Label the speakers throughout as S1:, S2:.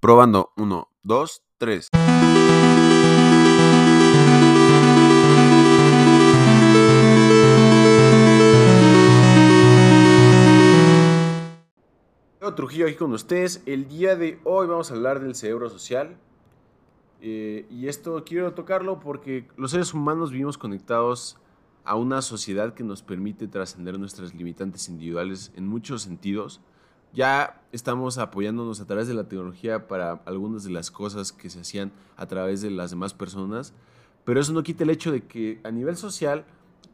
S1: Probando. Uno, dos, tres. Trujillo aquí con ustedes. El día de hoy vamos a hablar del cerebro social. Eh, y esto quiero tocarlo porque los seres humanos vivimos conectados a una sociedad que nos permite trascender nuestras limitantes individuales en muchos sentidos. Ya estamos apoyándonos a través de la tecnología para algunas de las cosas que se hacían a través de las demás personas, pero eso no quita el hecho de que a nivel social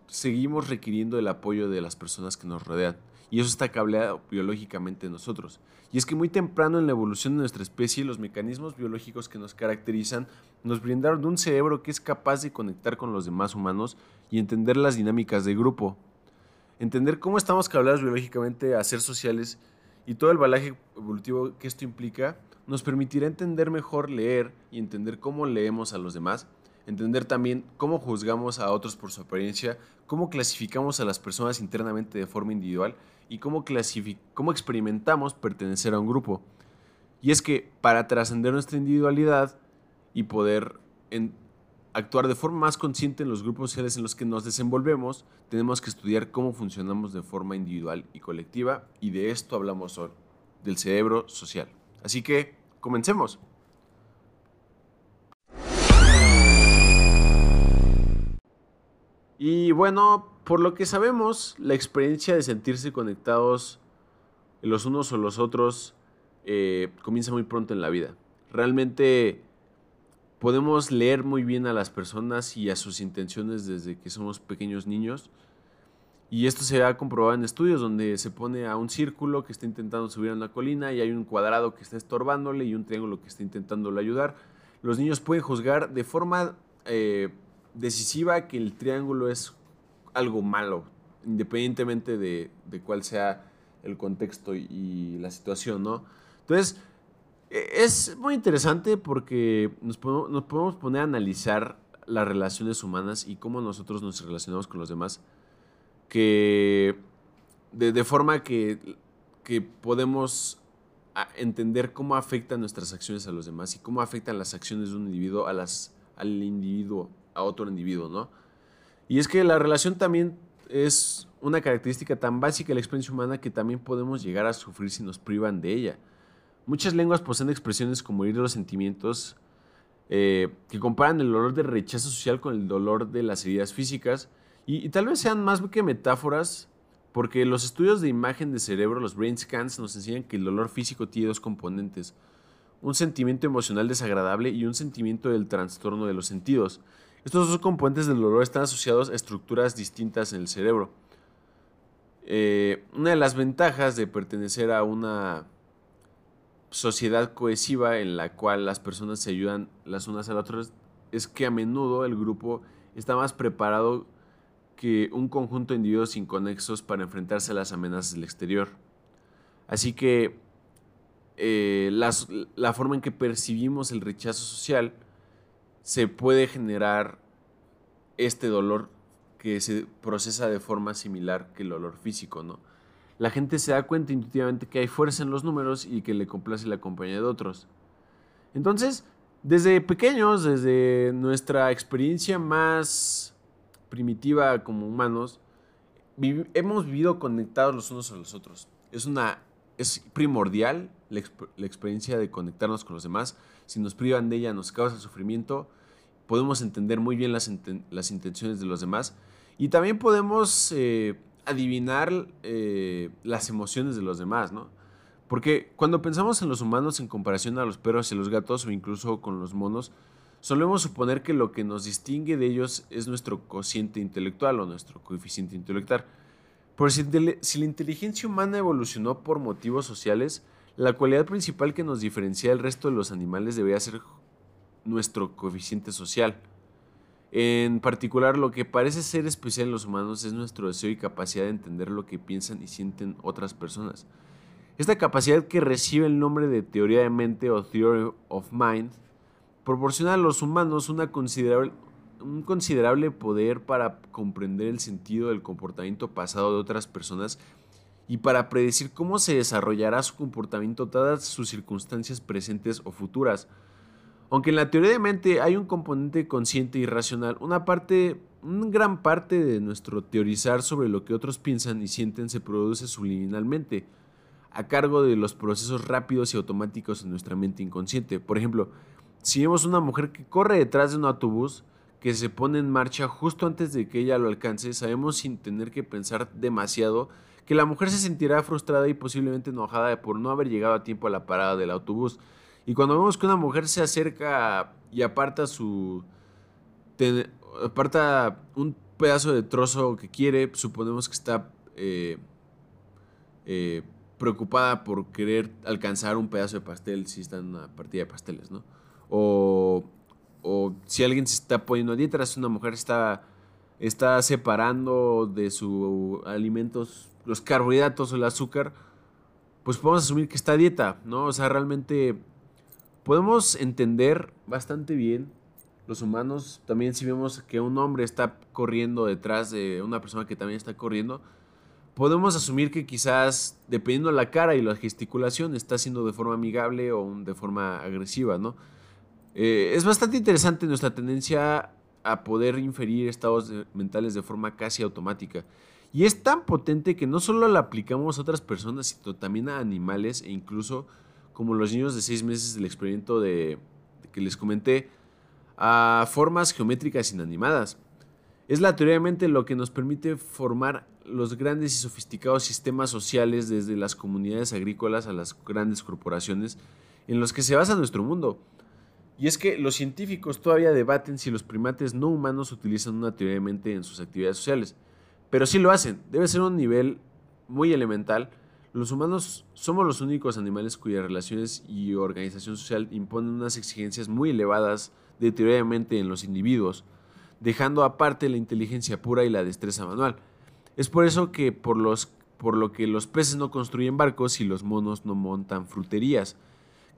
S1: seguimos requiriendo el apoyo de las personas que nos rodean. Y eso está cableado biológicamente en nosotros. Y es que muy temprano en la evolución de nuestra especie, los mecanismos biológicos que nos caracterizan nos brindaron un cerebro que es capaz de conectar con los demás humanos y entender las dinámicas de grupo. Entender cómo estamos cableados biológicamente a ser sociales y todo el balaje evolutivo que esto implica nos permitirá entender mejor leer y entender cómo leemos a los demás, entender también cómo juzgamos a otros por su apariencia, cómo clasificamos a las personas internamente de forma individual y cómo, cómo experimentamos pertenecer a un grupo. Y es que para trascender nuestra individualidad y poder actuar de forma más consciente en los grupos sociales en los que nos desenvolvemos, tenemos que estudiar cómo funcionamos de forma individual y colectiva y de esto hablamos hoy, del cerebro social. Así que, comencemos. Y bueno, por lo que sabemos, la experiencia de sentirse conectados los unos o los otros eh, comienza muy pronto en la vida. Realmente podemos leer muy bien a las personas y a sus intenciones desde que somos pequeños niños. Y esto se ha comprobado en estudios donde se pone a un círculo que está intentando subir a una colina y hay un cuadrado que está estorbándole y un triángulo que está intentándole ayudar. Los niños pueden juzgar de forma eh, decisiva que el triángulo es algo malo, independientemente de, de cuál sea el contexto y la situación, ¿no? Entonces, es muy interesante porque nos podemos, poner a analizar las relaciones humanas y cómo nosotros nos relacionamos con los demás, que de, forma que, que podemos entender cómo afectan nuestras acciones a los demás y cómo afectan las acciones de un individuo a las, al individuo, a otro individuo, ¿no? Y es que la relación también es una característica tan básica de la experiencia humana que también podemos llegar a sufrir si nos privan de ella. Muchas lenguas poseen expresiones como ir los sentimientos eh, que comparan el dolor de rechazo social con el dolor de las heridas físicas y, tal vez sean más que metáforas porque los estudios de imagen de cerebro, los brain scans, nos enseñan que el dolor físico tiene dos componentes, un sentimiento emocional desagradable y un sentimiento del trastorno de los sentidos. Estos dos componentes del dolor están asociados a estructuras distintas en el cerebro. Eh, una de las ventajas de pertenecer a una sociedad cohesiva en la cual las personas se ayudan las unas a las otras es que a menudo el grupo está más preparado que un conjunto de individuos inconexos para enfrentarse a las amenazas del exterior. Así que eh, la forma en que percibimos el rechazo social se puede generar este dolor que se procesa de forma similar que el dolor físico, ¿no? La gente se da cuenta intuitivamente que hay fuerza en los números y que le complace la compañía de otros. Entonces, desde pequeños, desde nuestra experiencia más primitiva como humanos, hemos vivido conectados los unos a los otros. Es, una, es primordial la, experiencia de conectarnos con los demás. Si nos privan de ella, nos causa sufrimiento. Podemos entender muy bien las, las intenciones de los demás. Y también podemos eh, adivinar eh, las emociones de los demás, ¿no? Porque cuando pensamos en los humanos en comparación a los perros y los gatos o incluso con los monos, solemos suponer que lo que nos distingue de ellos es nuestro cociente intelectual o nuestro coeficiente intelectual. Pero si, si la inteligencia humana evolucionó por motivos sociales, la cualidad principal que nos diferencia del resto de los animales debería ser nuestro coeficiente social. En particular, lo que parece ser especial en los humanos es nuestro deseo y capacidad de entender lo que piensan y sienten otras personas. Esta capacidad que recibe el nombre de teoría de mente o theory of mind proporciona a los humanos un considerable poder para comprender el sentido del comportamiento pasado de otras personas y para predecir cómo se desarrollará su comportamiento dadas sus circunstancias presentes o futuras. Aunque en la teoría de mente hay un componente consciente y racional, una parte, una gran parte de nuestro teorizar sobre lo que otros piensan y sienten se produce subliminalmente, a cargo de los procesos rápidos y automáticos en nuestra mente inconsciente. Por ejemplo, si vemos una mujer que corre detrás de un autobús, que se pone en marcha justo antes de que ella lo alcance, sabemos sin tener que pensar demasiado que la mujer se sentirá frustrada y posiblemente enojada por no haber llegado a tiempo a la parada del autobús. Y cuando vemos que una mujer se acerca y aparta su aparta un pedazo de trozo que quiere, suponemos que está eh, eh, preocupada por querer alcanzar un pedazo de pastel si está en una partida de pasteles, ¿no? O, o si alguien se está poniendo a dieta, si una mujer está, está separando de sus alimentos los carbohidratos o el azúcar, pues podemos asumir que está a dieta, ¿no? O sea, realmente podemos entender bastante bien los humanos, también si vemos que un hombre está corriendo detrás de una persona que también está corriendo, podemos asumir que quizás, dependiendo de la cara y la gesticulación, está haciendo de forma amigable o de forma agresiva, ¿no? Eh, es bastante interesante nuestra tendencia a poder inferir estados mentales de forma casi automática. Y es tan potente que no solo la aplicamos a otras personas, sino también a animales e incluso como los niños de seis meses del experimento de, que les comenté, a formas geométricas inanimadas. Es la teoría de mente lo que nos permite formar los grandes y sofisticados sistemas sociales desde las comunidades agrícolas a las grandes corporaciones en los que se basa nuestro mundo. Y es que los científicos todavía debaten si los primates no humanos utilizan una teoría de mente en sus actividades sociales. Pero sí lo hacen. Debe ser un nivel muy elemental. Los humanos somos los únicos animales cuyas relaciones y organización social imponen unas exigencias muy elevadas de teoría de mente en los individuos, dejando aparte la inteligencia pura y la destreza manual. Es por eso que por, los, por lo que los peces no construyen barcos y los monos no montan fruterías.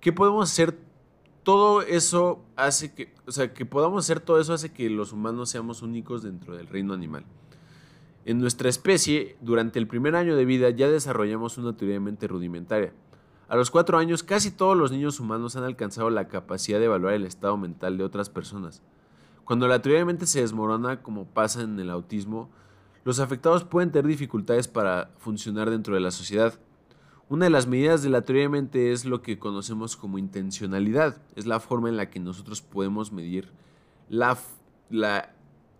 S1: ¿Qué podemos hacer? Todo eso hace que, o sea, que podamos hacer todo eso hace que los humanos seamos únicos dentro del reino animal. En nuestra especie, durante el primer año de vida ya desarrollamos una teoría de mente rudimentaria. A los cuatro años, casi todos los niños humanos han alcanzado la capacidad de evaluar el estado mental de otras personas. Cuando la teoría de mente se desmorona, como pasa en el autismo, los afectados pueden tener dificultades para funcionar dentro de la sociedad. Una de las medidas de la teoría de mente es lo que conocemos como intencionalidad. Es la forma en la que nosotros podemos medir la, la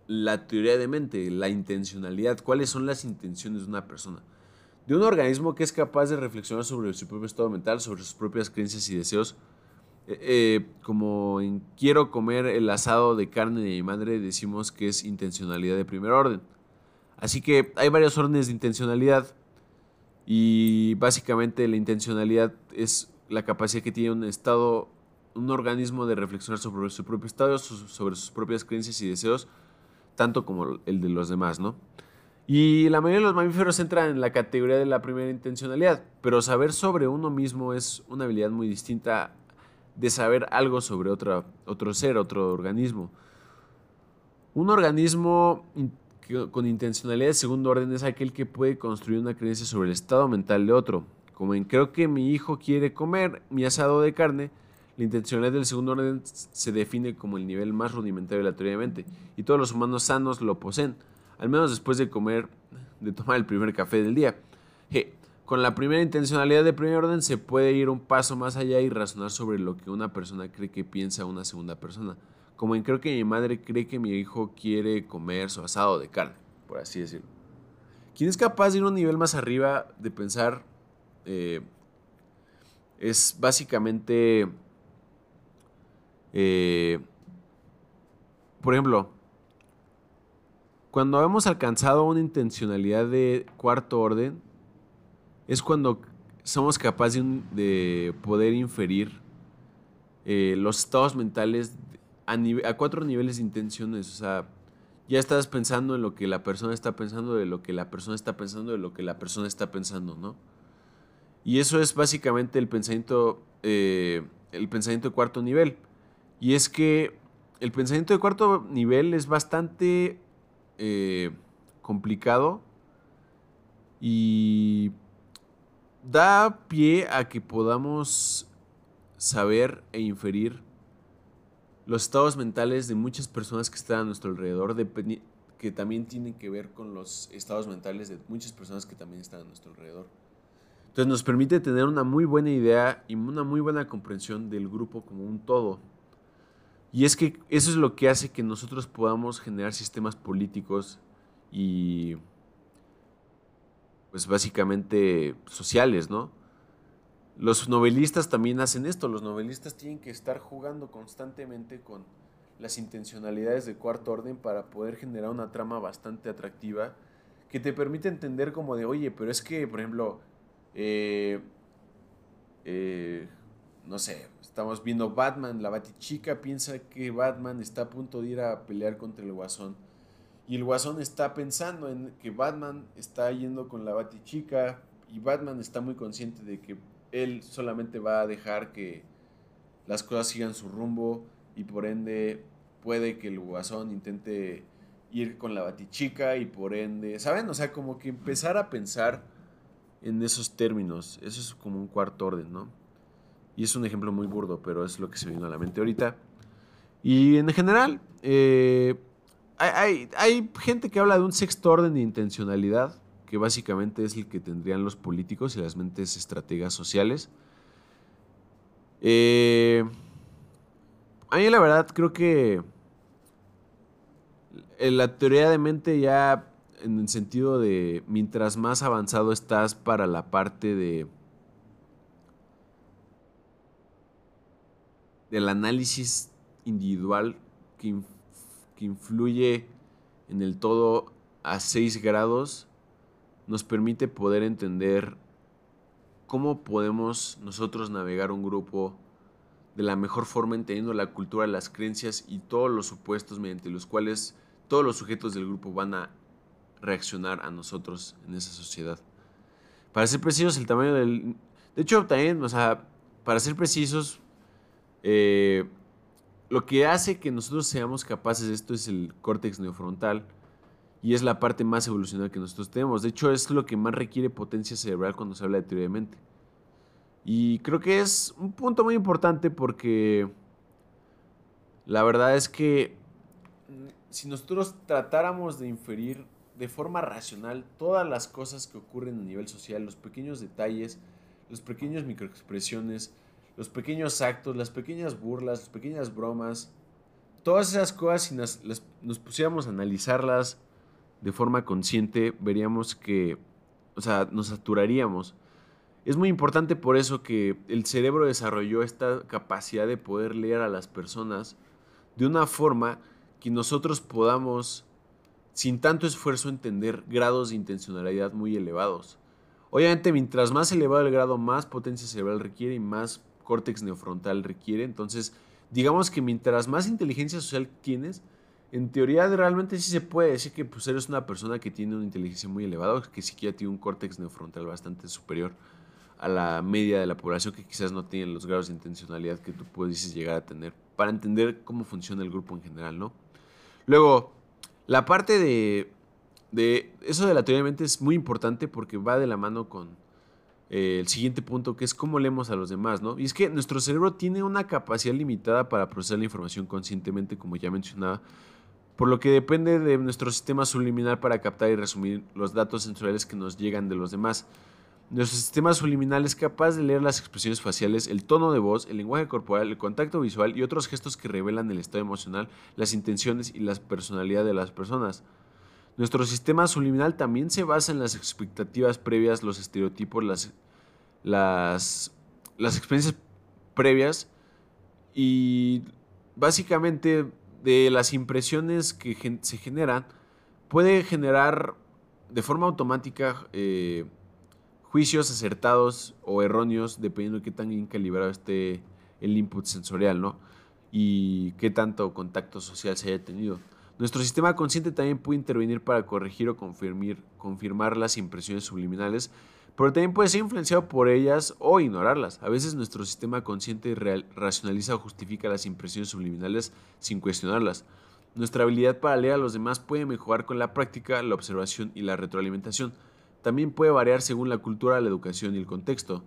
S1: la teoría de mente, la intencionalidad, cuáles son las intenciones de una persona. De un organismo que es capaz de reflexionar sobre su propio estado mental, sobre sus propias creencias y deseos, eh, eh, como en quiero comer el asado de carne de mi madre, decimos que es intencionalidad de primer orden. Así que hay varios órdenes de intencionalidad y básicamente la intencionalidad es la capacidad que tiene un estado, un organismo de reflexionar sobre su propio estado, sobre sus propias creencias y deseos, tanto como el de los demás, ¿no? Y la mayoría de los mamíferos entran en la categoría de la primera intencionalidad, pero saber sobre uno mismo es una habilidad muy distinta de saber algo sobre otro ser, otro organismo. Un organismo con intencionalidad de segundo orden es aquel que puede construir una creencia sobre el estado mental de otro, como en creo que mi hijo quiere comer mi asado de carne, la intencionalidad del segundo orden se define como el nivel más rudimentario de la teoría de mente, y todos los humanos sanos lo poseen, al menos después de comer, de tomar el primer café del día. con la primera intencionalidad de primer orden se puede ir un paso más allá y razonar sobre lo que una persona cree que piensa una segunda persona, como en creo que mi madre cree que mi hijo quiere comer su asado de carne, por así decirlo. Quien es capaz de ir un nivel más arriba de pensar eh, es básicamente eh, por ejemplo, cuando hemos alcanzado una intencionalidad de cuarto orden, es cuando somos capaces de, poder inferir eh, los estados mentales a, cuatro niveles de intenciones. O sea, ya estás pensando en lo que la persona está pensando, de lo que la persona está pensando, de lo que la persona está pensando, ¿no? Y eso es básicamente el pensamiento, eh, el pensamiento de cuarto nivel. Y es que el pensamiento de cuarto nivel es bastante eh, complicado y da pie a que podamos saber e inferir los estados mentales de muchas personas que están a nuestro alrededor, que también tienen que ver con los estados mentales de muchas personas que también están a nuestro alrededor. Entonces nos permite tener una muy buena idea y una muy buena comprensión del grupo como un todo. Y es que eso es lo que hace que nosotros podamos generar sistemas políticos y pues básicamente sociales, ¿no? Los novelistas también hacen esto, los novelistas tienen que estar jugando constantemente con las intencionalidades de cuarto orden para poder generar una trama bastante atractiva que te permite entender como de, oye, pero es que, por ejemplo, eh, eh, no sé, estamos viendo Batman, la Batichica piensa que Batman está a punto de ir a pelear contra el Guasón. Y el Guasón está pensando en que Batman está yendo con la Batichica y Batman está muy consciente de que él solamente va a dejar que las cosas sigan su rumbo y por ende puede que el guasón intente ir con la batichica y por ende, ¿saben? O sea, como que empezar a pensar en esos términos, eso es como un cuarto orden, ¿no? Y es un ejemplo muy burdo, pero es lo que se vino a la mente ahorita. Y en general, eh, hay, hay gente que habla de un sexto orden de intencionalidad, que básicamente es el que tendrían los políticos y las mentes estrategas sociales. Eh, a mí la verdad creo que la teoría de mente ya en el sentido de mientras más avanzado estás para la parte de del análisis individual que, que influye en el todo a 6 grados, nos permite poder entender cómo podemos nosotros navegar un grupo de la mejor forma entendiendo la cultura, las creencias y todos los supuestos mediante los cuales todos los sujetos del grupo van a reaccionar a nosotros en esa sociedad. Para ser precisos, el tamaño del... De hecho, también, para ser precisos, eh, lo que hace que nosotros seamos capaces de esto es el córtex neofrontal, y es la parte más evolucionada que nosotros tenemos. De hecho, es lo que más requiere potencia cerebral cuando se habla de teoría de mente. Y creo que es un punto muy importante porque la verdad es que si nosotros tratáramos de inferir de forma racional todas las cosas que ocurren a nivel social, los pequeños detalles, los pequeños microexpresiones, los pequeños actos, las pequeñas burlas, las pequeñas bromas, todas esas cosas, si nos, nos pusiéramos a analizarlas de forma consciente, veríamos que, o sea, nos saturaríamos. Es muy importante por eso que el cerebro desarrolló esta capacidad de poder leer a las personas de una forma que nosotros podamos, sin tanto esfuerzo, entender grados de intencionalidad muy elevados. Obviamente, mientras más elevado el grado, más potencia cerebral requiere y más córtex neofrontal requiere. Entonces, digamos que mientras más inteligencia social tienes, en teoría realmente sí se puede decir que pues, eres una persona que tiene una inteligencia muy elevada, que siquiera tiene un córtex neofrontal bastante superior a la media de la población que quizás no tiene los grados de intencionalidad que tú puedes llegar a tener para entender cómo funciona el grupo en general, ¿no? Luego, la parte de, de eso de la teoría de mente es muy importante porque va de la mano con eh, el siguiente punto, que es cómo leemos a los demás, ¿no? Y es que nuestro cerebro tiene una capacidad limitada para procesar la información conscientemente, como ya mencionaba, por lo que depende de nuestro sistema subliminal para captar y resumir los datos sensoriales que nos llegan de los demás. Nuestro sistema subliminal es capaz de leer las expresiones faciales, el tono de voz, el lenguaje corporal, el contacto visual y otros gestos que revelan el estado emocional, las intenciones y la personalidad de las personas. Nuestro sistema subliminal también se basa en las expectativas previas, los estereotipos, las, las, experiencias previas y básicamente de las impresiones que se generan, puede generar de forma automática eh, juicios acertados o erróneos, dependiendo de qué tan bien calibrado esté el input sensorial, ¿no? Y qué tanto contacto social se haya tenido. Nuestro sistema consciente también puede intervenir para corregir o confirmar, las impresiones subliminales pero también puede ser influenciado por ellas o ignorarlas. A veces nuestro sistema consciente racionaliza o justifica las impresiones subliminales sin cuestionarlas. Nuestra habilidad para leer a los demás puede mejorar con la práctica, la observación y la retroalimentación. también puede variar según la cultura, la educación y el contexto.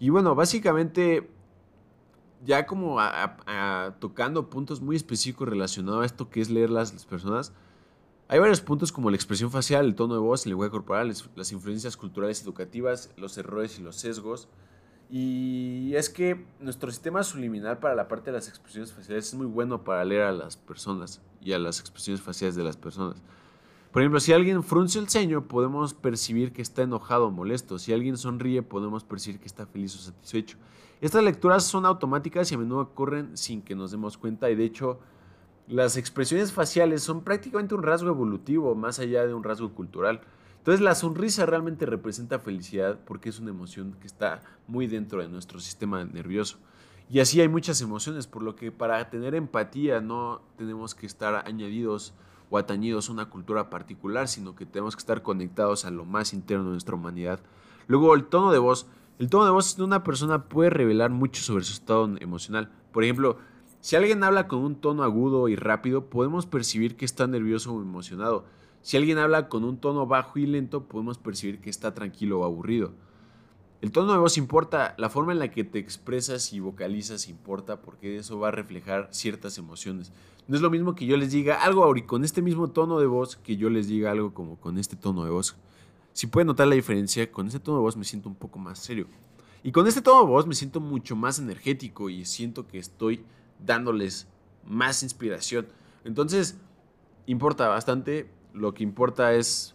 S1: Y bueno, básicamente, ya como tocando puntos muy específicos relacionados a esto que es leer las, personas, hay varios puntos como la expresión facial, el tono de voz, el lenguaje corporal, las influencias culturales educativas, los errores y los sesgos. Y es que nuestro sistema subliminal para la parte de las expresiones faciales es muy bueno para leer a las personas y a las expresiones faciales de las personas. Por ejemplo, si alguien frunce el ceño, podemos percibir que está enojado o molesto. Si alguien sonríe, podemos percibir que está feliz o satisfecho. Estas lecturas son automáticas y a menudo ocurren sin que nos demos cuenta y de hecho las expresiones faciales son prácticamente un rasgo evolutivo más allá de un rasgo cultural. Entonces la sonrisa realmente representa felicidad porque es una emoción que está muy dentro de nuestro sistema nervioso. Y así hay muchas emociones, por lo que para tener empatía no tenemos que estar añadidos o atañidos a una cultura particular, sino que tenemos que estar conectados a lo más interno de nuestra humanidad. Luego el tono de voz. El tono de voz de una persona puede revelar mucho sobre su estado emocional. Por ejemplo, si alguien habla con un tono agudo y rápido, podemos percibir que está nervioso o emocionado. Si alguien habla con un tono bajo y lento, podemos percibir que está tranquilo o aburrido. El tono de voz importa, la forma en la que te expresas y vocalizas importa porque eso va a reflejar ciertas emociones. No es lo mismo que yo les diga algo ahorita con este mismo tono de voz que yo les diga algo como con este tono de voz. Si pueden notar la diferencia, con este tono de voz me siento un poco más serio. Y con este tono de voz me siento mucho más energético y siento que estoy dándoles más inspiración. Entonces, importa bastante lo que importa es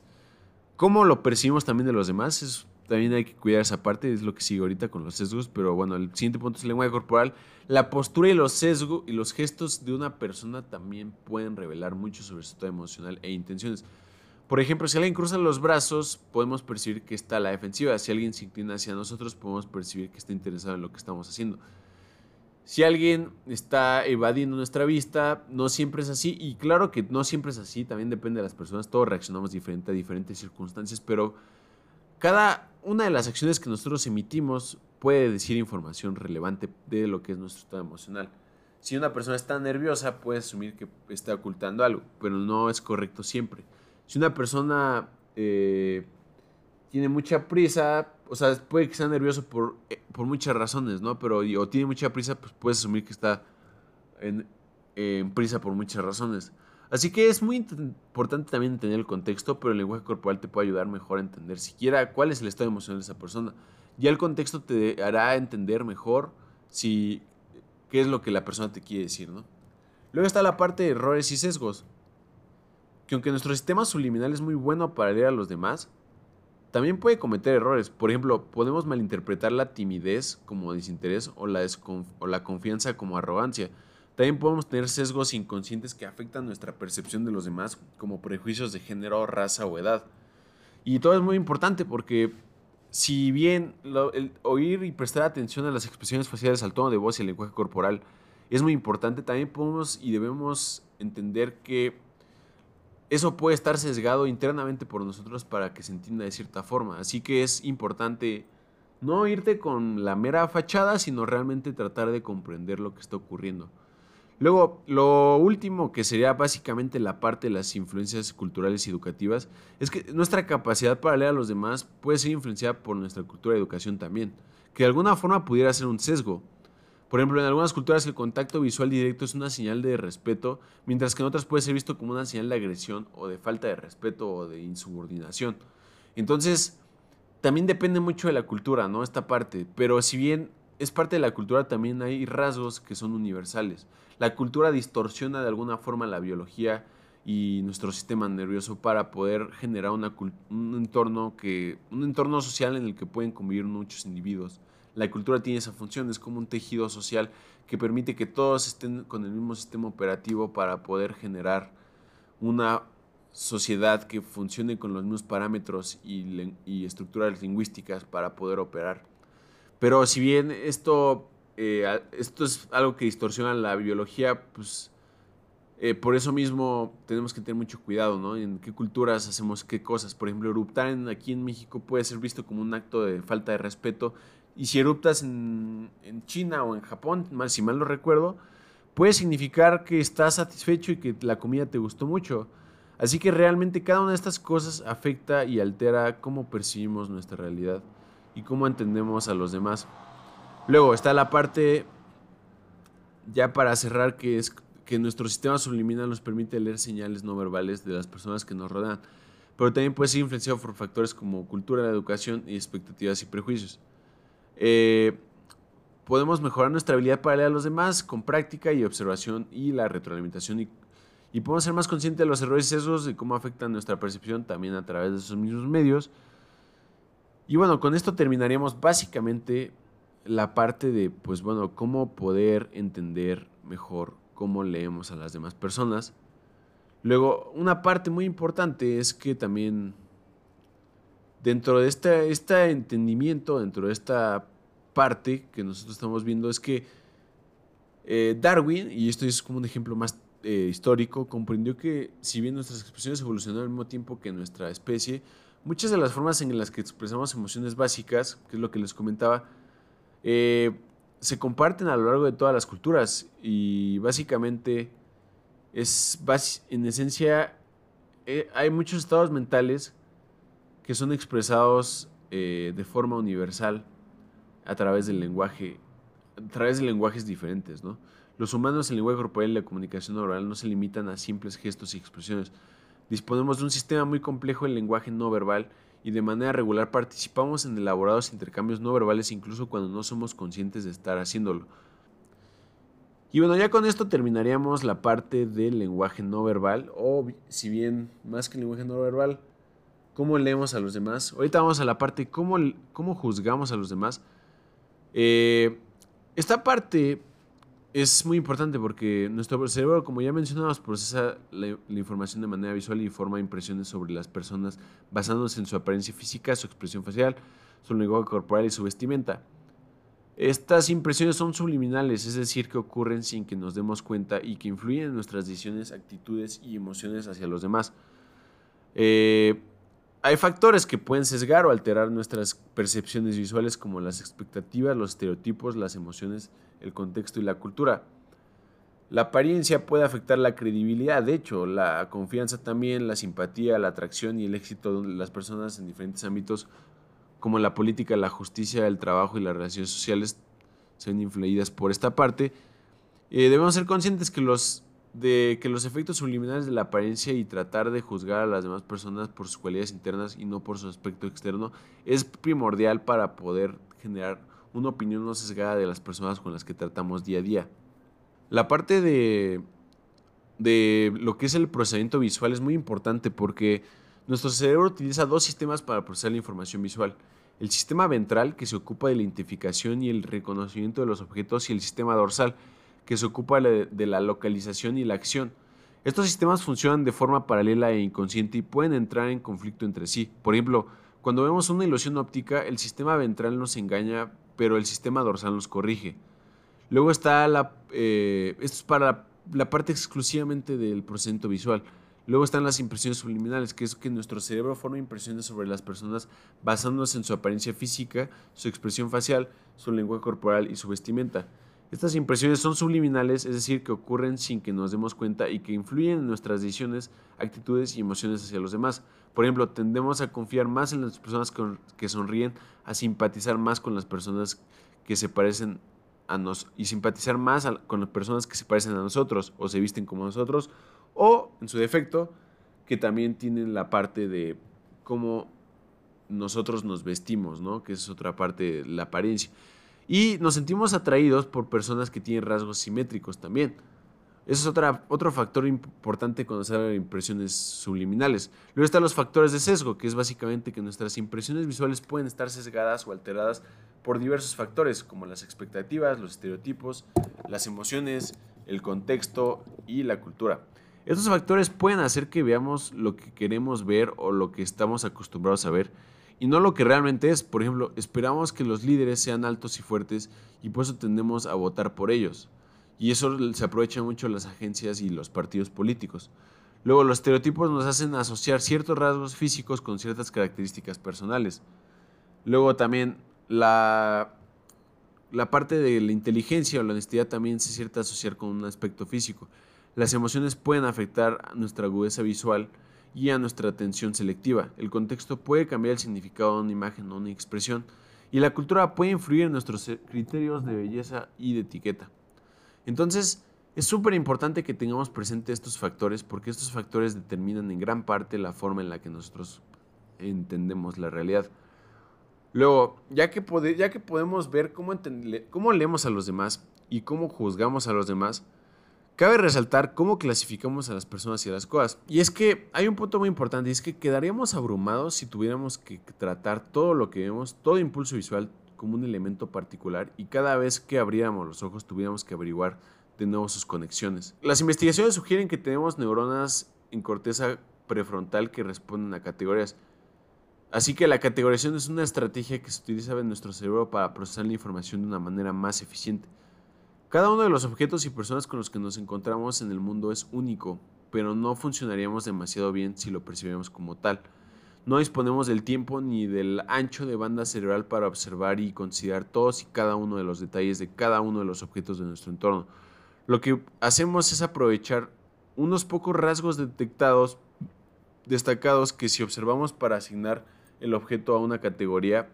S1: cómo lo percibimos también de los demás. también hay que cuidar esa parte, es lo que sigue ahorita con los sesgos. Pero bueno, el siguiente punto es el lenguaje corporal. La postura y los sesgos y los gestos de una persona también pueden revelar mucho sobre su estado emocional e intenciones. Por ejemplo, si alguien cruza los brazos, podemos percibir que está a la defensiva. Si alguien se inclina hacia nosotros, podemos percibir que está interesado en lo que estamos haciendo. Si alguien está evadiendo nuestra vista, no siempre es así. Y claro que no siempre es así, también depende de las personas. Todos reaccionamos diferente a diferentes circunstancias, pero cada una de las acciones que nosotros emitimos puede decir información relevante de lo que es nuestro estado emocional. Si una persona está nerviosa, puede asumir que está ocultando algo, pero no es correcto siempre. Si una persona eh, tiene mucha prisa, o sea, puede que sea nervioso por, eh, por muchas razones, ¿no? Pero, o tiene mucha prisa, pues puedes asumir que está en, prisa por muchas razones. Así que es muy importante también entender el contexto, pero el lenguaje corporal te puede ayudar mejor a entender siquiera cuál es el estado emocional de esa persona. Ya el contexto te hará entender mejor si qué es lo que la persona te quiere decir, ¿no? Luego está la parte de errores y sesgos. Que aunque nuestro sistema subliminal es muy bueno para leer a los demás, también puede cometer errores. Por ejemplo, podemos malinterpretar la timidez como desinterés o la, confianza como arrogancia. También podemos tener sesgos inconscientes que afectan nuestra percepción de los demás, como prejuicios de género, raza o edad. Y todo es muy importante porque si bien oír y prestar atención a las expresiones faciales, al tono de voz y al lenguaje corporal es muy importante, también podemos y debemos entender que eso puede estar sesgado internamente por nosotros para que se entienda de cierta forma. Así que es importante no irte con la mera fachada, sino realmente tratar de comprender lo que está ocurriendo. Luego, lo último que sería básicamente la parte de las influencias culturales y educativas, es que nuestra capacidad para leer a los demás puede ser influenciada por nuestra cultura y educación también, que de alguna forma pudiera ser un sesgo. Por ejemplo, en algunas culturas el contacto visual directo es una señal de respeto, mientras que en otras puede ser visto como una señal de agresión o de falta de respeto o de insubordinación. Entonces, también depende mucho de la cultura, ¿no? Esta parte. Pero si bien es parte de la cultura, también hay rasgos que son universales. La cultura distorsiona de alguna forma la biología y nuestro sistema nervioso para poder generar un, entorno que, un entorno social en el que pueden convivir muchos individuos. La cultura tiene esa función, es como un tejido social que permite que todos estén con el mismo sistema operativo para poder generar una sociedad que funcione con los mismos parámetros y, estructuras lingüísticas para poder operar. Pero si bien esto, eh, esto es algo que distorsiona la biología, pues eh, por eso mismo tenemos que tener mucho cuidado, ¿no? En qué culturas hacemos qué cosas. Por ejemplo, eruptar aquí en México puede ser visto como un acto de falta de respeto y si eruptas en, China o en Japón, mal, si mal no recuerdo, puede significar que estás satisfecho y que la comida te gustó mucho. Así que realmente cada una de estas cosas afecta y altera cómo percibimos nuestra realidad y cómo entendemos a los demás. Luego está la parte, ya para cerrar, que es que nuestro sistema subliminal nos permite leer señales no verbales de las personas que nos rodean, pero también puede ser influenciado por factores como cultura, educación y expectativas y prejuicios. Eh, podemos mejorar nuestra habilidad para leer a los demás con práctica y observación y la retroalimentación y, podemos ser más conscientes de los errores y y cómo afectan nuestra percepción también a través de esos mismos medios. Y bueno, con esto terminaríamos básicamente la parte de, pues bueno, cómo poder entender mejor cómo leemos a las demás personas. Luego, una parte muy importante es que también dentro de este, este entendimiento, dentro de esta parte que nosotros estamos viendo, es que eh, Darwin, y esto es como un ejemplo más eh, histórico, comprendió que si bien nuestras expresiones evolucionaron al mismo tiempo que nuestra especie, muchas de las formas en las que expresamos emociones básicas, que es lo que les comentaba, eh, se comparten a lo largo de todas las culturas. Y básicamente es en esencia hay muchos estados mentales que son expresados eh, de forma universal a través del lenguaje a través de lenguajes diferentes los humanos el lenguaje corporal y la comunicación oral no se limitan a simples gestos y expresiones disponemos de un sistema muy complejo de lenguaje no verbal y de manera regular participamos en elaborados intercambios no verbales incluso cuando no somos conscientes de estar haciéndolo. Y bueno, ya con esto terminaríamos la parte del lenguaje no verbal, o si bien más que el lenguaje no verbal, cómo leemos a los demás. Ahorita vamos a la parte cómo, cómo juzgamos a los demás. Eh, esta parte es muy importante porque nuestro cerebro, como ya mencionamos, procesa la, información de manera visual y forma impresiones sobre las personas basándose en su apariencia física, su expresión facial, su lenguaje corporal y su vestimenta. Estas impresiones son subliminales, es decir, que ocurren sin que nos demos cuenta y que influyen en nuestras decisiones, actitudes y emociones hacia los demás. Eh, hay factores que pueden sesgar o alterar nuestras percepciones visuales como las expectativas, los estereotipos, las emociones, el contexto y la cultura. La apariencia puede afectar la credibilidad, de hecho, la confianza también, la simpatía, la atracción y el éxito de las personas en diferentes ámbitos como la política, la justicia, el trabajo y las relaciones sociales son influidas por esta parte. Eh, debemos ser conscientes que los de que los efectos subliminales de la apariencia y tratar de juzgar a las demás personas por sus cualidades internas y no por su aspecto externo es primordial para poder generar una opinión no sesgada de las personas con las que tratamos día a día. La parte de, de lo que es el procesamiento visual es muy importante porque nuestro cerebro utiliza dos sistemas para procesar la información visual. El sistema ventral, que se ocupa de la identificación y el reconocimiento de los objetos, y el sistema dorsal, que se ocupa de la localización y la acción. Estos sistemas funcionan de forma paralela e inconsciente y pueden entrar en conflicto entre sí. Por ejemplo, cuando vemos una ilusión óptica, el sistema ventral nos engaña, pero el sistema dorsal nos corrige. Luego está la... Eh, esto es para la, parte exclusivamente del procesamiento visual. Luego están las impresiones subliminales, que es que nuestro cerebro forma impresiones sobre las personas basándose en su apariencia física, su expresión facial, su lenguaje corporal y su vestimenta. Estas impresiones son subliminales, es decir, que ocurren sin que nos demos cuenta y que influyen en nuestras decisiones, actitudes y emociones hacia los demás. Por ejemplo, tendemos a confiar más en las personas que sonríen, a simpatizar más con las personas que se parecen a nosotros y simpatizar más con las personas que se parecen a nosotros o se visten como nosotros o, en su defecto, que también tienen la parte de cómo nosotros nos vestimos, ¿no? Que es otra parte de la apariencia. Y nos sentimos atraídos por personas que tienen rasgos simétricos también. Eso es otra, otro factor importante cuando se habla de impresiones subliminales. Luego están los factores de sesgo, que es básicamente que nuestras impresiones visuales pueden estar sesgadas o alteradas por diversos factores, como las expectativas, los estereotipos, las emociones, el contexto y la cultura. Estos factores pueden hacer que veamos lo que queremos ver o lo que estamos acostumbrados a ver y no lo que realmente es. Por ejemplo, esperamos que los líderes sean altos y fuertes y por eso tendemos a votar por ellos. Y eso se aprovecha mucho las agencias y los partidos políticos. Luego, los estereotipos nos hacen asociar ciertos rasgos físicos con ciertas características personales. Luego también la, la parte de la inteligencia o la honestidad también se cierta asociar con un aspecto físico. Las emociones pueden afectar nuestra agudeza visual y a nuestra atención selectiva. El contexto puede cambiar el significado de una imagen o una expresión y la cultura puede influir en nuestros criterios de belleza y de etiqueta. Entonces, es súper importante que tengamos presente estos factores porque estos factores determinan en gran parte la forma en la que nosotros entendemos la realidad. Luego, ya que, ya que podemos ver cómo, cómo leemos a los demás y cómo juzgamos a los demás, cabe resaltar cómo clasificamos a las personas y a las cosas. Y es que hay un punto muy importante, y es que quedaríamos abrumados si tuviéramos que tratar todo lo que vemos, todo impulso visual, como un elemento particular y cada vez que abriéramos los ojos tuviéramos que averiguar de nuevo sus conexiones. Las investigaciones sugieren que tenemos neuronas en corteza prefrontal que responden a categorías Así que la categorización es una estrategia que se utiliza en nuestro cerebro para procesar la información de una manera más eficiente. Cada uno de los objetos y personas con los que nos encontramos en el mundo es único, pero no funcionaríamos demasiado bien si lo percibimos como tal. No disponemos del tiempo ni del ancho de banda cerebral para observar y considerar todos y cada uno de los detalles de cada uno de los objetos de nuestro entorno. Lo que hacemos es aprovechar unos pocos rasgos detectados, destacados, que si observamos para asignar el objeto a una categoría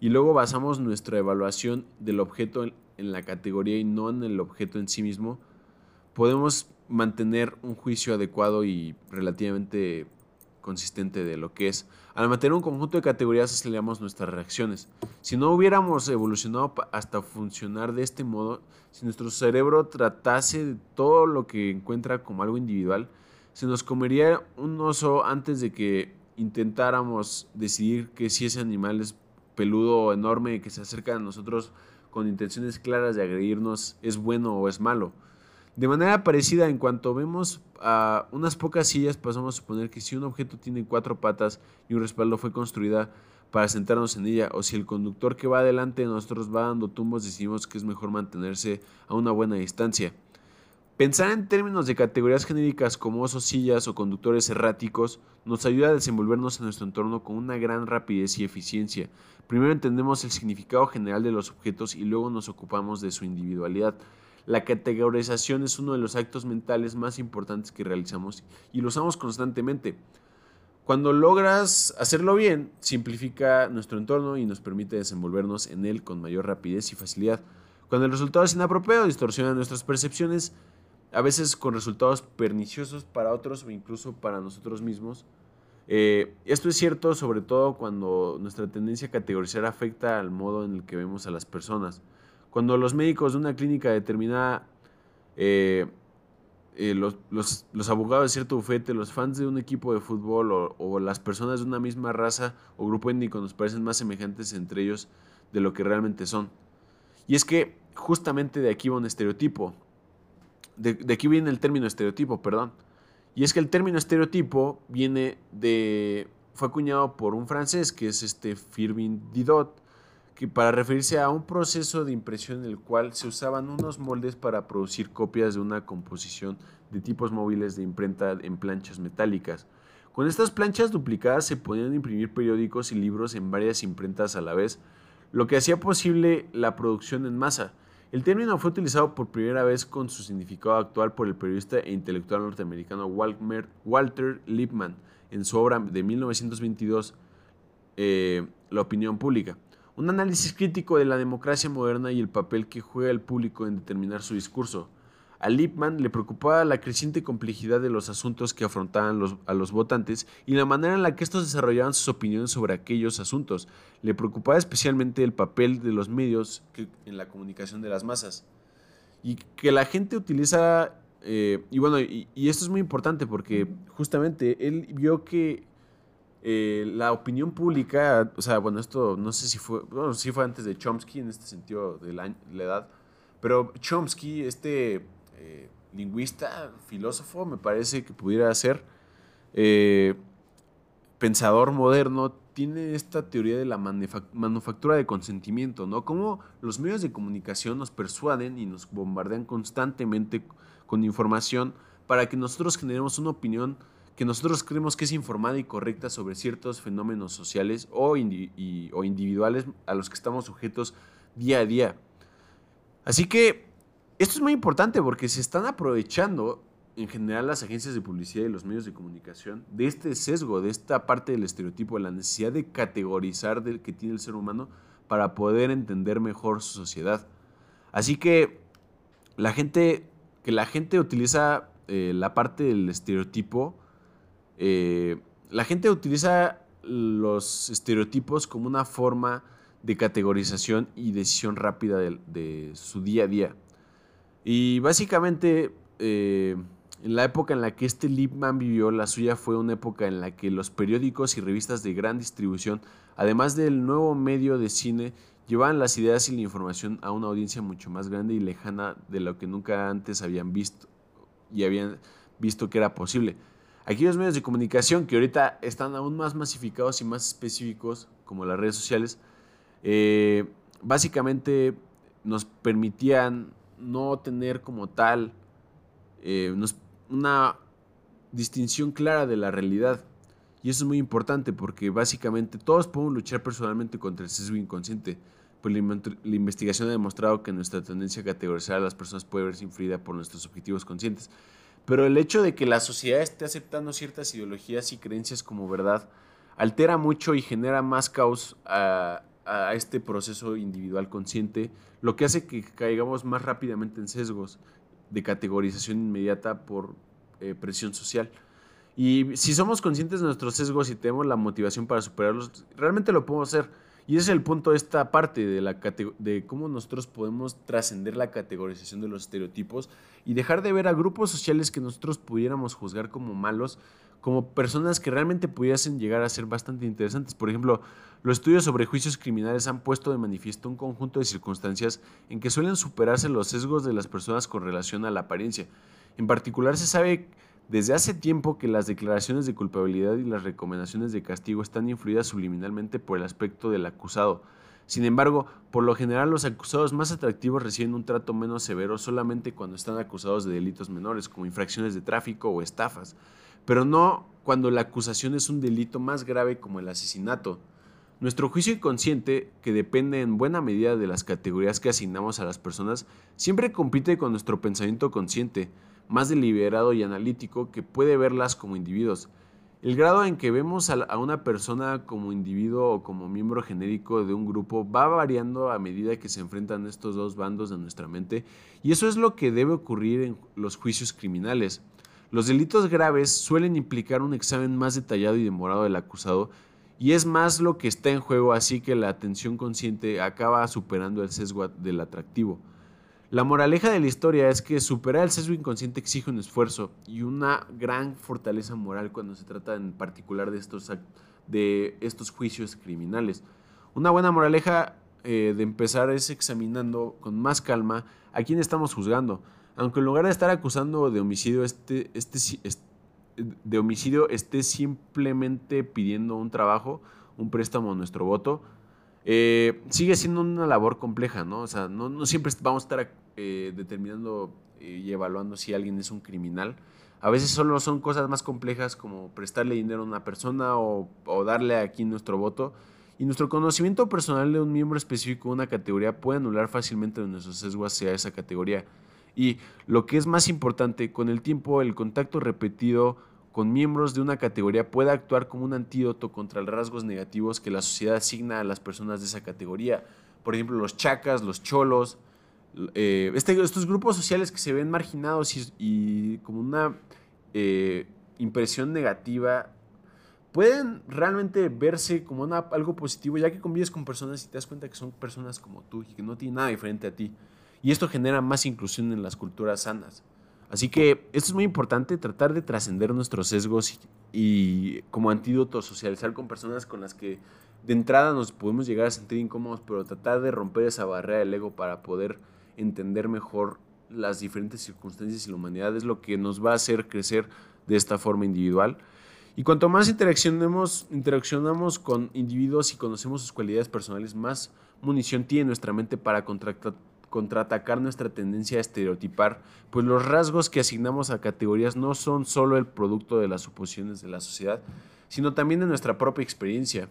S1: y luego basamos nuestra evaluación del objeto en la categoría y no en el objeto en sí mismo, podemos mantener un juicio adecuado y relativamente consistente de lo que es. Al mantener un conjunto de categorías aceleramos nuestras reacciones. Si no hubiéramos evolucionado hasta funcionar de este modo, si nuestro cerebro tratase de todo lo que encuentra como algo individual, se nos comería un oso antes de que intentáramos decidir que si ese animal es peludo o enorme que se acerca a nosotros con intenciones claras de agredirnos es bueno o es malo. De manera parecida, en cuanto vemos a unas pocas sillas, pasamos a suponer que si un objeto tiene cuatro patas y un respaldo fue construida para sentarnos en ella, o si el conductor que va adelante de nosotros va dando tumbos, decidimos que es mejor mantenerse a una buena distancia. Pensar en términos de categorías genéricas como osos, sillas o conductores erráticos nos ayuda a desenvolvernos en nuestro entorno con una gran rapidez y eficiencia. Primero entendemos el significado general de los objetos y luego nos ocupamos de su individualidad. La categorización es uno de los actos mentales más importantes que realizamos y lo usamos constantemente. Cuando logras hacerlo bien, simplifica nuestro entorno y nos permite desenvolvernos en él con mayor rapidez y facilidad. Cuando el resultado es inapropiado, distorsiona nuestras percepciones a veces con resultados perniciosos para otros o incluso para nosotros mismos. Eh, esto es cierto sobre todo cuando nuestra tendencia a categorizar afecta al modo en el que vemos a las personas. Cuando los médicos de una clínica determinada, eh, eh, los, abogados de cierto bufete, los fans de un equipo de fútbol o, o, las personas de una misma raza o grupo étnico nos parecen más semejantes entre ellos de lo que realmente son. Y es que justamente de aquí va un estereotipo de, aquí viene el término estereotipo, perdón. Y es que el término estereotipo viene de. fue acuñado por un francés que es este Firmin Didot, que para referirse a un proceso de impresión en el cual se usaban unos moldes para producir copias de una composición de tipos móviles de imprenta en planchas metálicas. Con estas planchas duplicadas se podían imprimir periódicos y libros en varias imprentas a la vez, lo que hacía posible la producción en masa. El término fue utilizado por primera vez con su significado actual por el periodista e intelectual norteamericano Walter Lippmann en su obra de 1922, eh, La opinión pública. Un análisis crítico de la democracia moderna y el papel que juega el público en determinar su discurso. A Lippmann le preocupaba la creciente complejidad de los asuntos que afrontaban a los votantes y la manera en la que estos desarrollaban sus opiniones sobre aquellos asuntos. Le preocupaba especialmente el papel de los medios en la comunicación de las masas. Y que la gente utiliza, eh, y bueno, y, esto es muy importante porque justamente él vio que eh, la opinión pública, o sea, bueno, esto no sé si fue, bueno, sí fue antes de Chomsky en este sentido de la edad, pero Chomsky, este eh, lingüista, filósofo, me parece que pudiera ser, eh, pensador moderno, tiene esta teoría de la manufactura de consentimiento, ¿no? Cómo los medios de comunicación nos persuaden y nos bombardean constantemente con información para que nosotros generemos una opinión que nosotros creemos que es informada y correcta sobre ciertos fenómenos sociales o, o individuales a los que estamos sujetos día a día. Así que esto es muy importante porque se están aprovechando en general las agencias de publicidad y los medios de comunicación de este sesgo, de esta parte del estereotipo, de la necesidad de categorizar del que tiene el ser humano para poder entender mejor su sociedad. Así que la gente, que la gente utiliza eh, la parte del estereotipo, eh, la gente utiliza los estereotipos como una forma de categorización y decisión rápida de, su día a día. Y básicamente, eh, en la época en la que este Liebman vivió, la suya fue una época en la que los periódicos y revistas de gran distribución, además del nuevo medio de cine, llevaban las ideas y la información a una audiencia mucho más grande y lejana de lo que nunca antes habían visto y habían visto que era posible. Aquellos medios de comunicación que ahorita están aún más masificados y más específicos, como las redes sociales, eh, básicamente nos permitían no tener como tal eh, una distinción clara de la realidad. Y eso es muy importante porque básicamente todos podemos luchar personalmente contra el sesgo inconsciente. Pues la, investigación ha demostrado que nuestra tendencia a categorizar a las personas puede verse influida por nuestros objetivos conscientes. Pero el hecho de que la sociedad esté aceptando ciertas ideologías y creencias como verdad altera mucho y genera más caos a, este proceso individual consciente, lo que hace que caigamos más rápidamente en sesgos de categorización inmediata por eh, presión social. Y si somos conscientes de nuestros sesgos y tenemos la motivación para superarlos, realmente lo podemos hacer. Y ese es el punto de esta parte de, la de cómo nosotros podemos trascender la categorización de los estereotipos y dejar de ver a grupos sociales que nosotros pudiéramos juzgar como malos, como personas que realmente pudiesen llegar a ser bastante interesantes. Por ejemplo, los estudios sobre juicios criminales han puesto de manifiesto un conjunto de circunstancias en que suelen superarse los sesgos de las personas con relación a la apariencia. En particular se sabe desde hace tiempo que las declaraciones de culpabilidad y las recomendaciones de castigo están influidas subliminalmente por el aspecto del acusado. Sin embargo, por lo general los acusados más atractivos reciben un trato menos severo solamente cuando están acusados de delitos menores, como infracciones de tráfico o estafas, pero no cuando la acusación es un delito más grave como el asesinato. Nuestro juicio inconsciente, que depende en buena medida de las categorías que asignamos a las personas, siempre compite con nuestro pensamiento consciente, más deliberado y analítico que puede verlas como individuos. El grado en que vemos a una persona como individuo o como miembro genérico de un grupo va variando a medida que se enfrentan estos dos bandos de nuestra mente y eso es lo que debe ocurrir en los juicios criminales. Los delitos graves suelen implicar un examen más detallado y demorado del acusado y es más lo que está en juego así que la atención consciente acaba superando el sesgo del atractivo. La moraleja de la historia es que superar el sesgo inconsciente exige un esfuerzo y una gran fortaleza moral cuando se trata en particular de estos, de estos juicios criminales. Una buena moraleja eh, de empezar es examinando con más calma a quién estamos juzgando. Aunque en lugar de estar acusando de homicidio, este, este, de homicidio esté simplemente pidiendo un trabajo, un préstamo a nuestro voto, eh, sigue siendo una labor compleja, ¿no? O sea, no, no siempre vamos a estar eh, determinando eh, y evaluando si alguien es un criminal. A veces solo son cosas más complejas como prestarle dinero a una persona o, darle aquí nuestro voto. Y nuestro conocimiento personal de un miembro específico de una categoría puede anular fácilmente nuestros sesgos hacia esa categoría. Y lo que es más importante, con el tiempo el contacto repetido con miembros de una categoría puede actuar como un antídoto contra los rasgos negativos que la sociedad asigna a las personas de esa categoría. Por ejemplo, los chacas, los cholos, eh, este, estos grupos sociales que se ven marginados y, como una eh, impresión negativa pueden realmente verse como algo positivo ya que convives con personas y te das cuenta que son personas como tú y que no tienen nada diferente a ti. Y esto genera más inclusión en las culturas sanas. Así que esto es muy importante, tratar de trascender nuestros sesgos y, como antídoto socializar con personas con las que de entrada nos podemos llegar a sentir incómodos, pero tratar de romper esa barrera del ego para poder entender mejor las diferentes circunstancias y la humanidad es lo que nos va a hacer crecer de esta forma individual. Y cuanto más interaccionemos, interaccionamos con individuos y conocemos sus cualidades personales, más munición tiene nuestra mente para contraatacar nuestra tendencia a estereotipar, pues los rasgos que asignamos a categorías no son solo el producto de las suposiciones de la sociedad, sino también de nuestra propia experiencia.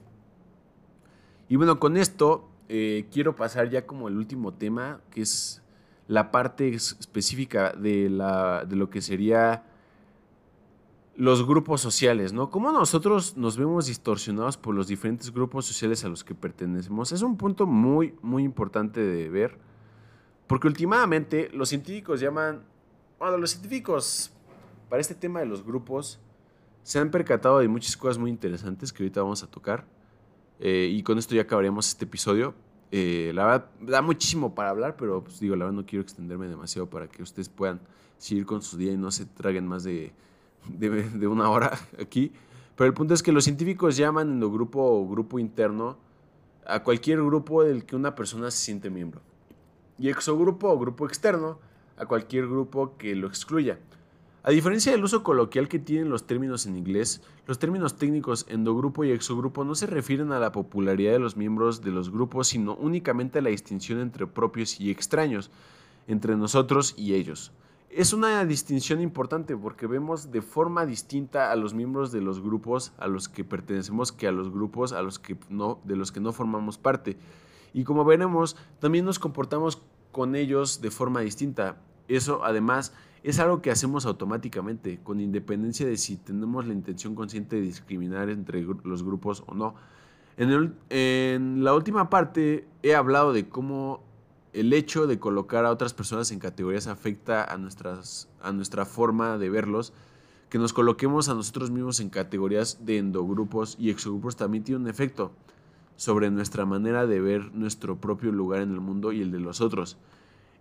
S1: Y bueno, con esto eh, quiero pasar ya como el último tema, que es la parte específica de, la, de lo que sería los grupos sociales, ¿no? Cómo nosotros nos vemos distorsionados por los diferentes grupos sociales a los que pertenecemos. Es un punto muy, muy importante de ver. Porque últimamente los científicos llaman, bueno, los científicos para este tema de los grupos se han percatado de muchas cosas muy interesantes que ahorita vamos a tocar. Eh, y con esto ya acabaríamos este episodio. Eh, la verdad, da muchísimo para hablar, pero pues digo, la verdad no quiero extenderme demasiado para que ustedes puedan seguir con su día y no se traguen más de, de, una hora aquí. Pero el punto es que los científicos llaman en grupo o grupo interno a cualquier grupo del que una persona se siente miembro. Y exogrupo o grupo externo a cualquier grupo que lo excluya. A diferencia del uso coloquial que tienen los términos en inglés, los términos técnicos endogrupo y exogrupo no se refieren a la popularidad de los miembros de los grupos, sino únicamente a la distinción entre propios y extraños, entre nosotros y ellos. Es una distinción importante porque vemos de forma distinta a los miembros de los grupos a los que pertenecemos que a los grupos a los que no, de los que no formamos parte. Y como veremos, también nos comportamos con ellos de forma distinta. Eso además es algo que hacemos automáticamente, con independencia de si tenemos la intención consciente de discriminar entre los grupos o no. En, la última parte he hablado de cómo el hecho de colocar a otras personas en categorías afecta a, nuestras, a nuestra forma de verlos. Que nos coloquemos a nosotros mismos en categorías de endogrupos y exogrupos también tiene un efecto sobre nuestra manera de ver nuestro propio lugar en el mundo y el de los otros.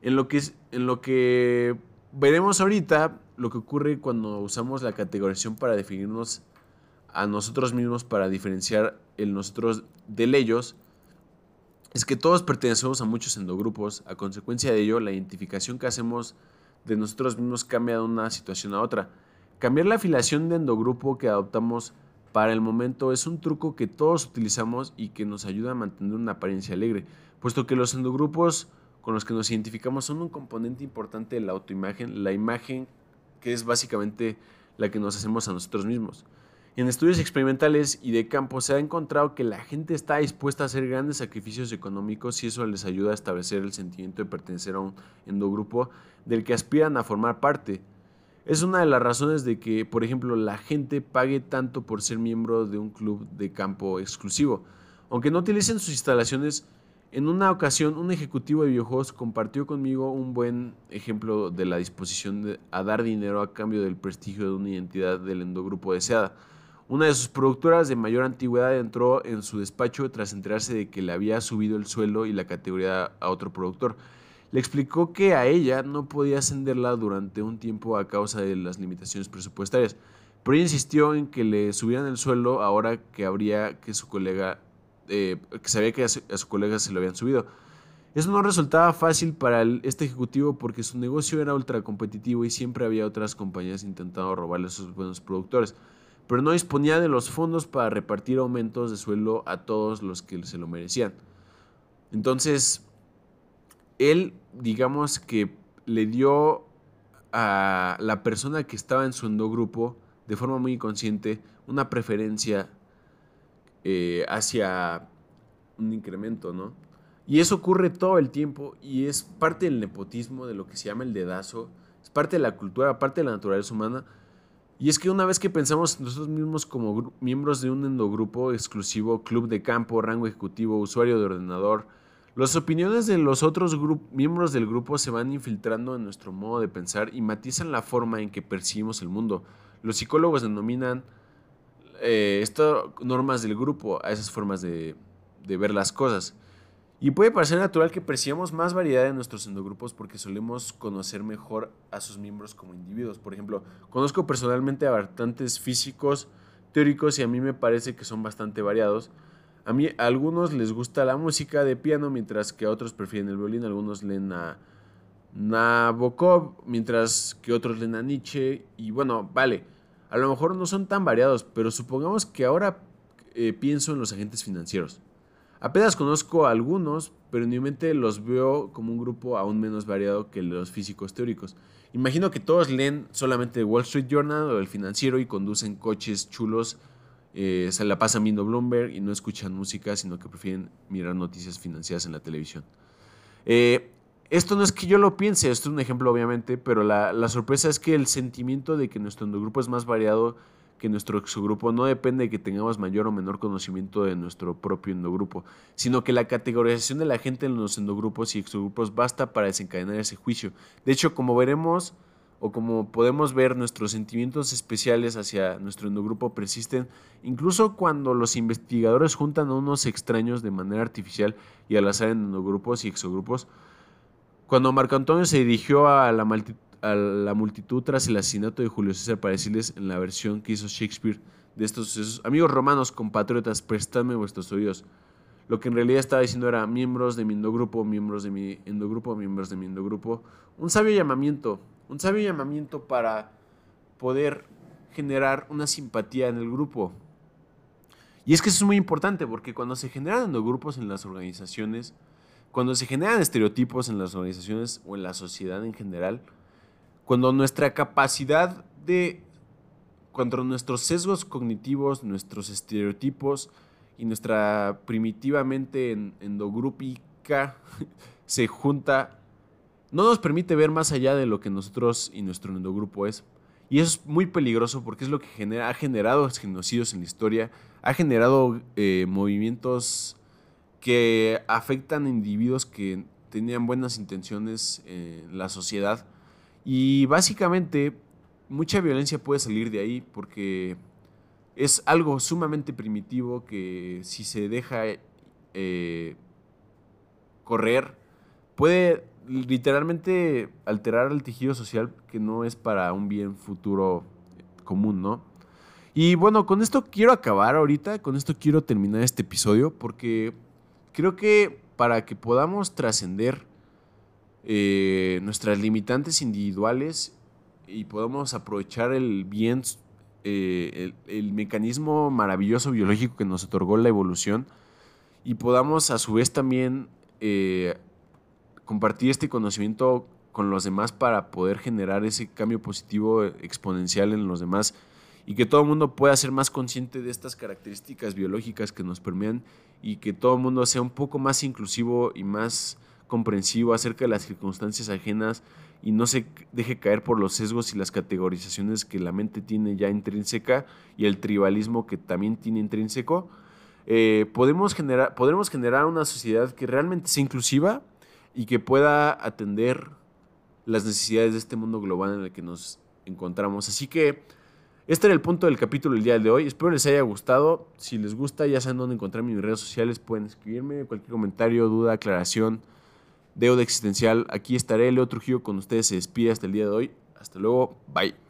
S1: En lo que, en lo que veremos ahorita lo que ocurre cuando usamos la categorización para definirnos a nosotros mismos, para diferenciar el nosotros del ellos, es que todos pertenecemos a muchos endogrupos. A consecuencia de ello, la identificación que hacemos de nosotros mismos cambia de una situación a otra. Cambiar la afiliación de endogrupo que adoptamos para el momento es un truco que todos utilizamos y que nos ayuda a mantener una apariencia alegre, puesto que los endogrupos con los que nos identificamos son un componente importante de la autoimagen, la imagen que es básicamente la que nos hacemos a nosotros mismos. En estudios experimentales y de campo se ha encontrado que la gente está dispuesta a hacer grandes sacrificios económicos y eso les ayuda a establecer el sentimiento de pertenecer a un endogrupo del que aspiran a formar parte. Es una de las razones de que, por ejemplo, la gente pague tanto por ser miembro de un club de campo exclusivo. Aunque no utilicen sus instalaciones, en una ocasión, un ejecutivo de videojuegos compartió conmigo un buen ejemplo de la disposición a dar dinero a cambio del prestigio de una identidad del endogrupo deseada. Una de sus productoras de mayor antigüedad entró en su despacho tras enterarse de que le había subido el suelo y la categoría a otro productor. Le explicó que a ella no podía ascenderla durante un tiempo a causa de las limitaciones presupuestarias, pero insistió en que le subieran el suelo ahora que habría que su colega eh, que sabía que a su, colega se lo habían subido. Eso no resultaba fácil para este ejecutivo porque su negocio era ultra competitivo y siempre había otras compañías intentando robarle a sus buenos productores, pero no disponía de los fondos para repartir aumentos de sueldo a todos los que se lo merecían. Entonces, él, digamos que le dio a la persona que estaba en su endogrupo, de forma muy inconsciente, una preferencia eh, hacia un incremento, ¿no? Y eso ocurre todo el tiempo y es parte del nepotismo, de lo que se llama el dedazo, es parte de la cultura, parte de la naturaleza humana. Y es que una vez que pensamos nosotros mismos como miembros de un endogrupo exclusivo, club de campo, rango ejecutivo, usuario de ordenador, las opiniones de los otros miembros del grupo se van infiltrando en nuestro modo de pensar y matizan la forma en que percibimos el mundo. Los psicólogos denominan eh, estas normas del grupo a esas formas de, ver las cosas. Y puede parecer natural que percibamos más variedad en nuestros endogrupos porque solemos conocer mejor a sus miembros como individuos. Por ejemplo, conozco personalmente a bastantes físicos teóricos y a mí me parece que son bastante variados. A mí a algunos les gusta la música de piano mientras que a otros prefieren el violín. Algunos leen a Nabokov mientras que otros leen a Nietzsche. Y bueno, vale a lo mejor no son tan variados, pero supongamos que ahora eh, pienso en los agentes financieros. Apenas conozco a algunos, pero en mi mente los veo como un grupo aún menos variado que los físicos teóricos. Imagino que todos leen solamente Wall Street Journal o el financiero y conducen coches chulos, eh, se la pasan viendo Bloomberg y no escuchan música, sino que prefieren mirar noticias financieras en la televisión. Eh, esto no es que yo lo piense, esto es un ejemplo obviamente, pero la, la sorpresa es que el sentimiento de que nuestro endogrupo es más variado que nuestro exogrupo no depende de que tengamos mayor o menor conocimiento de nuestro propio endogrupo, sino que la categorización de la gente en los endogrupos y exogrupos basta para desencadenar ese juicio. De hecho, como veremos o como podemos ver, nuestros sentimientos especiales hacia nuestro endogrupo persisten incluso cuando los investigadores juntan a unos extraños de manera artificial y al azar en endogrupos y exogrupos. Cuando Marco Antonio se dirigió a la multitud tras el asesinato de Julio César para decirles en la versión que hizo Shakespeare de estos sucesos, amigos romanos, compatriotas, prestadme vuestros oídos. Lo que en realidad estaba diciendo era miembros de mi endogrupo, miembros de mi endogrupo, miembros de mi endogrupo. Un sabio llamamiento, un sabio llamamiento para poder generar una simpatía en el grupo. Y es que eso es muy importante porque cuando se generan endogrupos en las organizaciones, cuando se generan estereotipos en las organizaciones o en la sociedad en general, cuando nuestra capacidad de, cuando nuestros sesgos cognitivos, nuestros estereotipos y nuestra primitivamente endogrúpica se junta, no nos permite ver más allá de lo que nosotros y nuestro endogrupo es. Y eso es muy peligroso porque es lo que genera, ha generado genocidios en la historia, ha generado eh, movimientos que afectan a individuos que tenían buenas intenciones en la sociedad y básicamente mucha violencia puede salir de ahí porque es algo sumamente primitivo que si se deja eh, correr puede literalmente alterar el tejido social que no es para un bien futuro común, ¿no? Y bueno, con esto quiero acabar ahorita, con esto quiero terminar este episodio porque creo que para que podamos trascender eh, nuestras limitantes individuales y podamos aprovechar el bien, eh, el, mecanismo maravilloso biológico que nos otorgó la evolución y podamos a su vez también eh, compartir este conocimiento con los demás para poder generar ese cambio positivo exponencial en los demás y que todo el mundo pueda ser más consciente de estas características biológicas que nos permean y que todo el mundo sea un poco más inclusivo y más comprensivo acerca de las circunstancias ajenas y no se deje caer por los sesgos y las categorizaciones que la mente tiene ya intrínseca y el tribalismo que también tiene intrínseco, eh, podemos generar, podremos generar una sociedad que realmente sea inclusiva y que pueda atender las necesidades de este mundo global en el que nos encontramos. Así que este era el punto del capítulo del día de hoy. Espero les haya gustado. Si les gusta, ya saben dónde encontrarme en mis redes sociales. Pueden escribirme cualquier comentario, duda, aclaración Deuda Existencial. Aquí estaré, Leo Trujillo, con ustedes. Se despide hasta el día de hoy. Hasta luego. Bye.